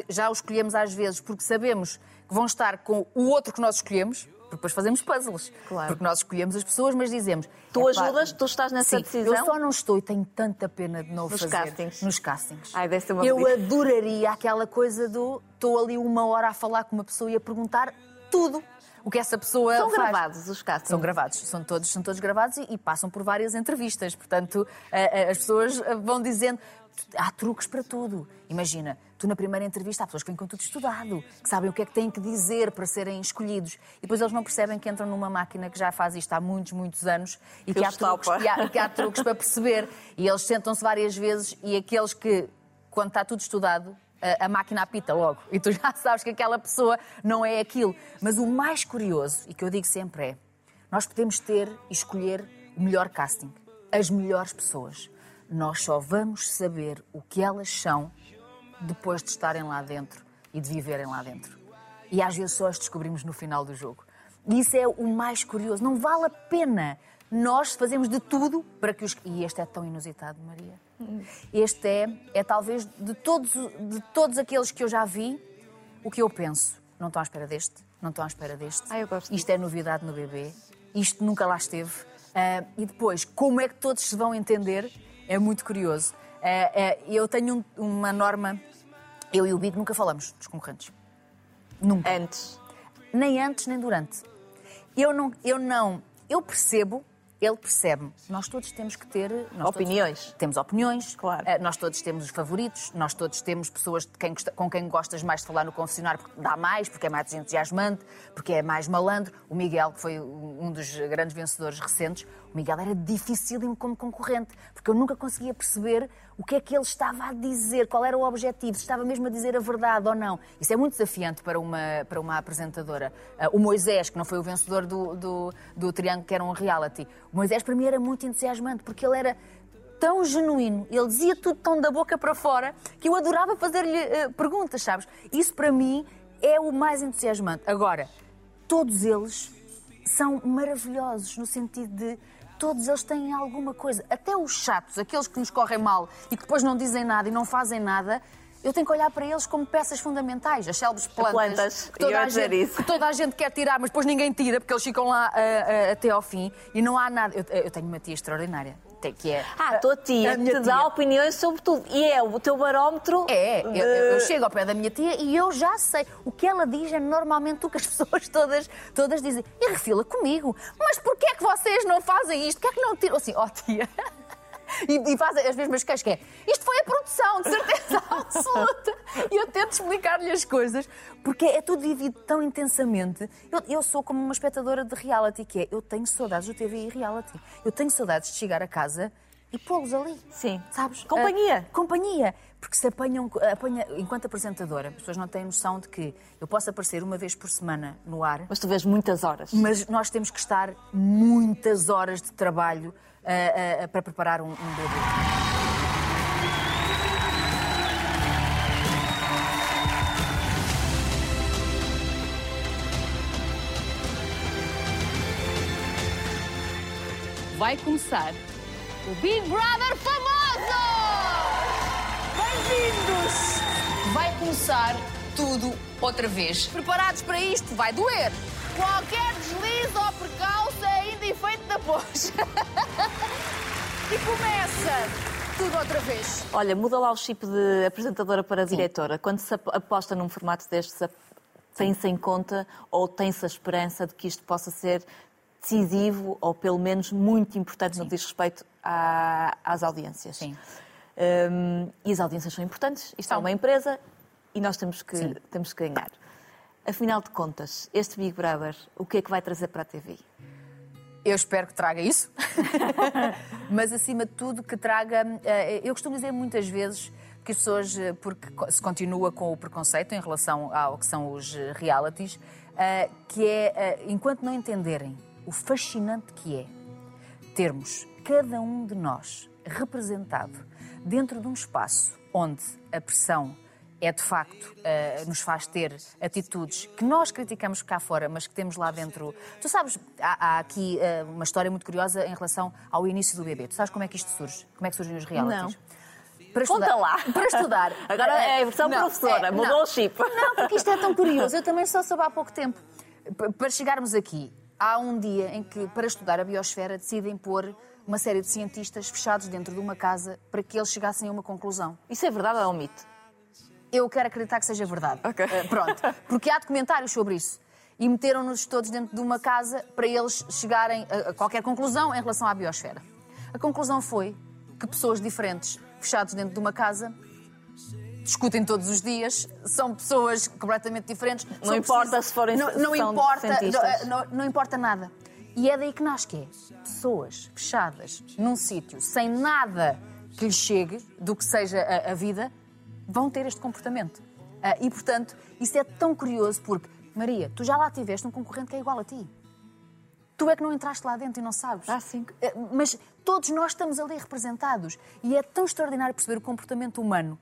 já os escolhemos às vezes porque sabemos que vão estar com o outro que nós escolhemos, porque depois fazemos puzzles. Claro. Porque nós escolhemos as pessoas, mas dizemos. Tu "Epá, ajudas? Tu estás nessa Sim, decisão? Eu só não estou e tenho tanta pena de não Nos fazer castings. nos castings. Ai, deve ser uma eu adoraria aquela coisa do estou ali uma hora a falar com uma pessoa e a perguntar tudo o que essa pessoa São faz. gravados os castings. São gravados, são todos, são todos gravados e, e passam por várias entrevistas. Portanto, eh, eh, as pessoas eh, vão dizendo. Há truques para tudo. Imagina, tu na primeira entrevista há pessoas que vêm com tudo estudado, que sabem o que é que têm que dizer para serem escolhidos. E depois eles não percebem que entram numa máquina que já faz isto há muitos, muitos anos e que, Que há truques, e há, que há truques para perceber. E eles sentam-se várias vezes e aqueles que, quando está tudo estudado, a, a máquina apita logo. E tu já sabes que aquela pessoa não é aquilo. Mas o mais curioso, e que eu digo sempre é, nós podemos ter e escolher o melhor casting, as melhores pessoas. Nós só vamos saber o que elas são depois de estarem lá dentro e de viverem lá dentro. E às vezes só as descobrimos no final do jogo. E isso é o mais curioso. Não vale a pena. Nós fazemos de tudo para que os. E este é tão inusitado, Maria. Este é, é talvez de todos, de todos aqueles que eu já vi, o que eu penso. Não estão à espera deste, não estão à espera deste. Ah, eu gosto Isto é novidade no bebê. Isto nunca lá esteve. Ah, e depois, como é que todos se vão entender? É muito curioso. Ah, ah, eu tenho um- uma norma. Eu e o Big nunca falamos dos concorrentes. Nunca. Antes. Nem antes, nem durante. Eu não, eu não, eu percebo, ele percebe. Nós todos temos que ter nós todos Opiniões. temos opiniões, Claro. eh, nós todos temos os favoritos, nós todos temos pessoas quem com quem gostas mais de falar no confessionário porque dá mais, porque é mais entusiasmante, porque é mais malandro. O Miguel, que foi um dos grandes vencedores recentes, o Miguel era dificílimo como concorrente, porque eu nunca conseguia perceber o que é que ele estava a dizer, qual era o objetivo, se estava mesmo a dizer a verdade ou não. Isso é muito desafiante para uma, para uma apresentadora. Ah, o Moisés, que não foi o vencedor do, do, do Triângulo, que era um reality, o Moisés para mim era muito entusiasmante, porque ele era tão genuíno, ele dizia tudo tão da boca para fora, que eu adorava fazer-lhe eh, perguntas, sabes? Isso para mim é o mais entusiasmante. Agora, todos eles são maravilhosos no sentido de todos eles têm alguma coisa, até os chatos, aqueles que nos correm mal e que depois não dizem nada e não fazem nada. Eu tenho que olhar para eles como peças fundamentais, as célebres plantas, Plantas, que, toda gente, que toda a gente quer tirar, mas depois ninguém tira porque eles ficam lá ah, ah, até ao fim e não há nada. Eu, eu tenho uma tia extraordinária, tem- que é Ah, a tua tia a minha te dá tia. opiniões sobre tudo. E é o teu barómetro. É, eu, de- eu- eu chego ao pé da minha tia e eu já sei. O que ela diz é normalmente o que as pessoas todas, todas dizem. E refila comigo. Mas porquê é que vocês não fazem isto? Porquê é que não tiram? Assim, ó tia. E, e fazem as mesmas queixas que é. Isto foi a produção, de certeza absoluta. E eu tento explicar-lhe as coisas, porque é tudo vivido tão intensamente. Eu, eu sou como uma espectadora de reality, que é, eu tenho saudades do TV e reality. Eu tenho saudades de chegar a casa e pô-los ali. Sim. Sabes? Companhia. Ah, companhia. Porque se apanham, apanha, enquanto apresentadora, as pessoas não têm noção de que eu posso aparecer uma vez por semana no ar, Mas tu vês muitas horas. mas nós temos que estar muitas horas de trabalho ah, ah, para preparar um, um bebê. Vai começar o Big Brother famoso! Bem-vindos! Vai começar tudo outra vez. Preparados para isto? Vai doer! Qualquer deslize ou percalço é ainda efeito da pós. E começa tudo outra vez. Olha, muda lá o chip de apresentadora para diretora. Quando se ap- aposta num formato destes, tem-se em conta ou tem-se a esperança de que isto possa ser decisivo ou pelo menos muito importante no que diz respeito à- às audiências. Sim. Hum, e as audiências são importantes. Isto é uma empresa e nós temos que, Sim. temos que ganhar. Afinal de contas, este Big Brother, o que é que vai trazer para a TV? Eu espero que traga isso. Mas, acima de tudo, que traga. eh, Eu costumo dizer muitas vezes porque as pessoas, eh, porque se continua com o preconceito em relação ao que são os eh, realities, que é, enquanto não entenderem o fascinante que é termos cada um de nós representado dentro de um espaço onde a pressão é de facto, uh, nos faz ter atitudes que nós criticamos cá fora, mas que temos lá dentro. Tu sabes, há, há aqui uh, uma história muito curiosa em relação ao início do bebê. Tu sabes como é que isto surge? Como é que surgem os realities? Não. Para estudar, Conta lá. Para estudar. Agora é a versão Não, professora, é, mudou não. o chip. Não, porque isto é tão curioso. Eu também só soube há pouco tempo. Para chegarmos aqui, há um dia em que, para estudar a biosfera, decidem pôr uma série de cientistas fechados dentro de uma casa para que eles chegassem a uma conclusão. Isso é verdade ou é um mito? Eu quero acreditar que seja verdade. Ok. Eh, pronto. Porque há documentários sobre isso. E meteram-nos todos dentro de uma casa para eles chegarem a a qualquer conclusão em relação à biosfera. A conclusão foi que pessoas diferentes, fechados dentro de uma casa, discutem todos os dias, são pessoas completamente diferentes. Não importa se forem- não, não importa, não, não- não importa nada. E é daí que nasce que é pessoas fechadas num sítio sem nada que lhes chegue do que seja a, a vida, vão ter este comportamento. Ah, e, portanto, isso é tão curioso porque, Maria, tu já lá tiveste um concorrente que é igual a ti. Tu é que não entraste lá dentro e não sabes. Ah, sim. Eh, Mas todos nós estamos ali representados. E é tão extraordinário perceber o comportamento humano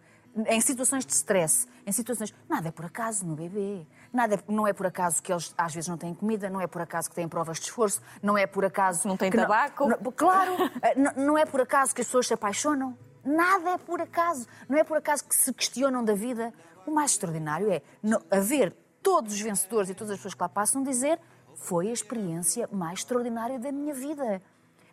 em situações de stress, em situações. Nada é por acaso no bebê. Nada é- não é por acaso que eles às vezes não têm comida, não é por acaso que têm provas de esforço, não é por acaso. Não têm tabaco. não- claro, eh, não, não é por acaso que as pessoas se apaixonam. Nada é por acaso. Não é por acaso que se questionam da vida. O mais extraordinário é não- haver todos os vencedores e todas as pessoas que lá passam dizer foi a experiência mais extraordinária da minha vida.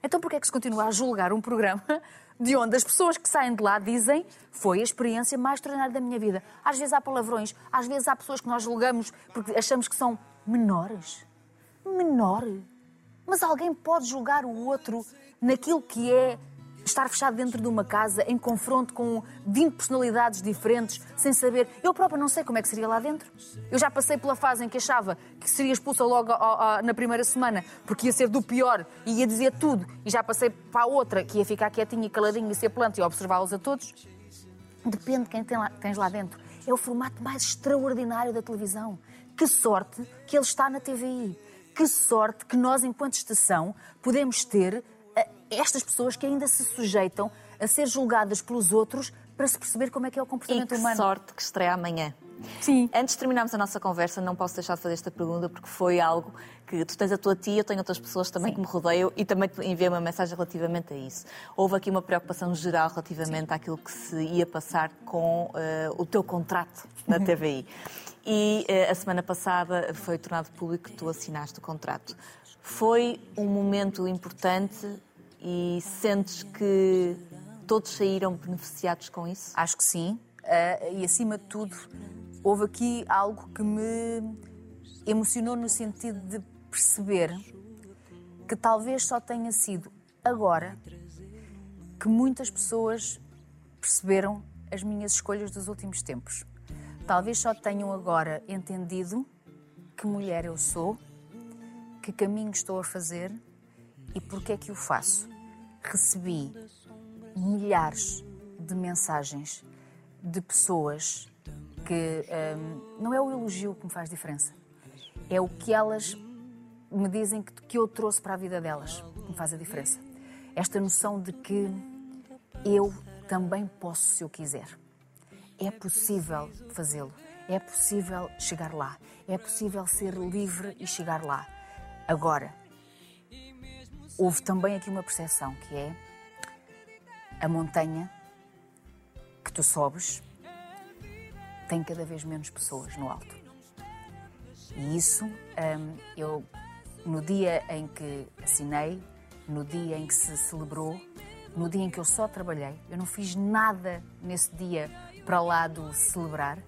Então porquê é que se continua a julgar um programa de onde as pessoas que saem de lá dizem foi a experiência mais extraordinária da minha vida? Às vezes há palavrões, às vezes há pessoas que nós julgamos porque achamos que são menores. Menor? Mas alguém pode julgar o outro naquilo que é estar fechado dentro de uma casa, em confronto com 20 personalidades diferentes, sem saber. Eu própria não sei como é que seria lá dentro. Eu já passei pela fase em que achava que seria expulsa logo na primeira semana, porque ia ser do pior e ia dizer tudo. E já passei para a outra, que ia ficar quietinha e caladinha e ser planta e observá-los a todos. Depende de quem tem lá- tens lá dentro. É o formato mais extraordinário da televisão. Que sorte que ele está na TVI. Que sorte que nós, enquanto estação, podemos ter estas pessoas que ainda se sujeitam a ser julgadas pelos outros para se perceber como é que é o E comportamento que humano. sorte que estreia amanhã. Sim. Antes de terminarmos a nossa conversa, não posso deixar de fazer esta pergunta porque foi algo que tu tens a tua tia, eu tenho outras pessoas também que me rodeiam e também te enviei uma mensagem relativamente a isso. Houve aqui uma preocupação geral relativamente àquilo que se ia passar com eh, o teu contrato na TVI. E eh, a semana passada foi tornado público que tu assinaste o contrato. Foi um momento importante e sentes que todos saíram beneficiados com isso? Acho que sim. Ah, e acima de tudo, houve aqui algo que me emocionou no sentido de perceber que talvez só tenha sido agora que muitas pessoas perceberam as minhas escolhas dos últimos tempos. Talvez só tenham agora entendido que mulher eu sou, que caminho estou a fazer e porque é que o faço. Recebi milhares de mensagens de pessoas que hum, não é o elogio que me faz diferença, é o que elas me dizem que, que eu trouxe para a vida delas que me faz a diferença. Esta noção de que eu também posso se eu quiser. É possível fazê-lo. É possível chegar lá. É possível ser livre e chegar lá. Agora, houve também aqui uma percepção que é a montanha que tu sobes tem cada vez menos pessoas no alto. E isso, hum, eu, no dia em que assinei, no dia em que se celebrou, no dia em que eu só trabalhei, eu não fiz nada nesse dia para lá do celebrar.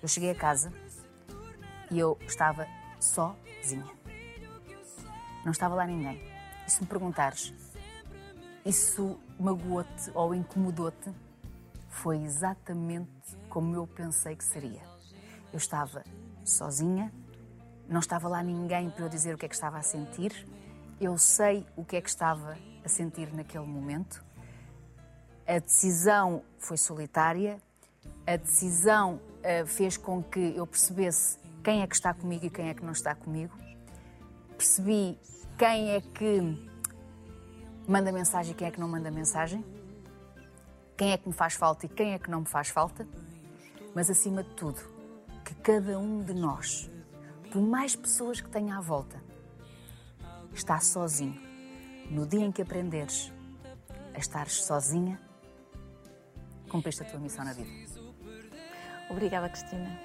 Eu cheguei a casa e eu estava sozinha. Não estava lá ninguém. E se me perguntares, isso magoou-te ou incomodou-te? Foi exatamente como eu pensei que seria. Eu estava sozinha, não estava lá ninguém para eu dizer o que é que estava a sentir. Eu sei o que é que estava a sentir naquele momento. A decisão foi solitária A decisão uh, fez com que eu percebesse quem é que está comigo e quem é que não está comigo. Percebi quem é que manda mensagem e quem é que não manda mensagem. Quem é que me faz falta e quem é que não me faz falta. Mas acima de tudo, que cada um de nós, por mais pessoas que tenha à volta, está sozinho. No dia em que aprenderes a estar sozinha, cumpriste a tua missão na vida. Obrigada, Cristina.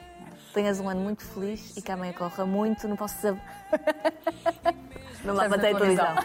Tenhas um ano muito feliz e que amanhã corra muito. Não posso saber. Não lá bater a televisão.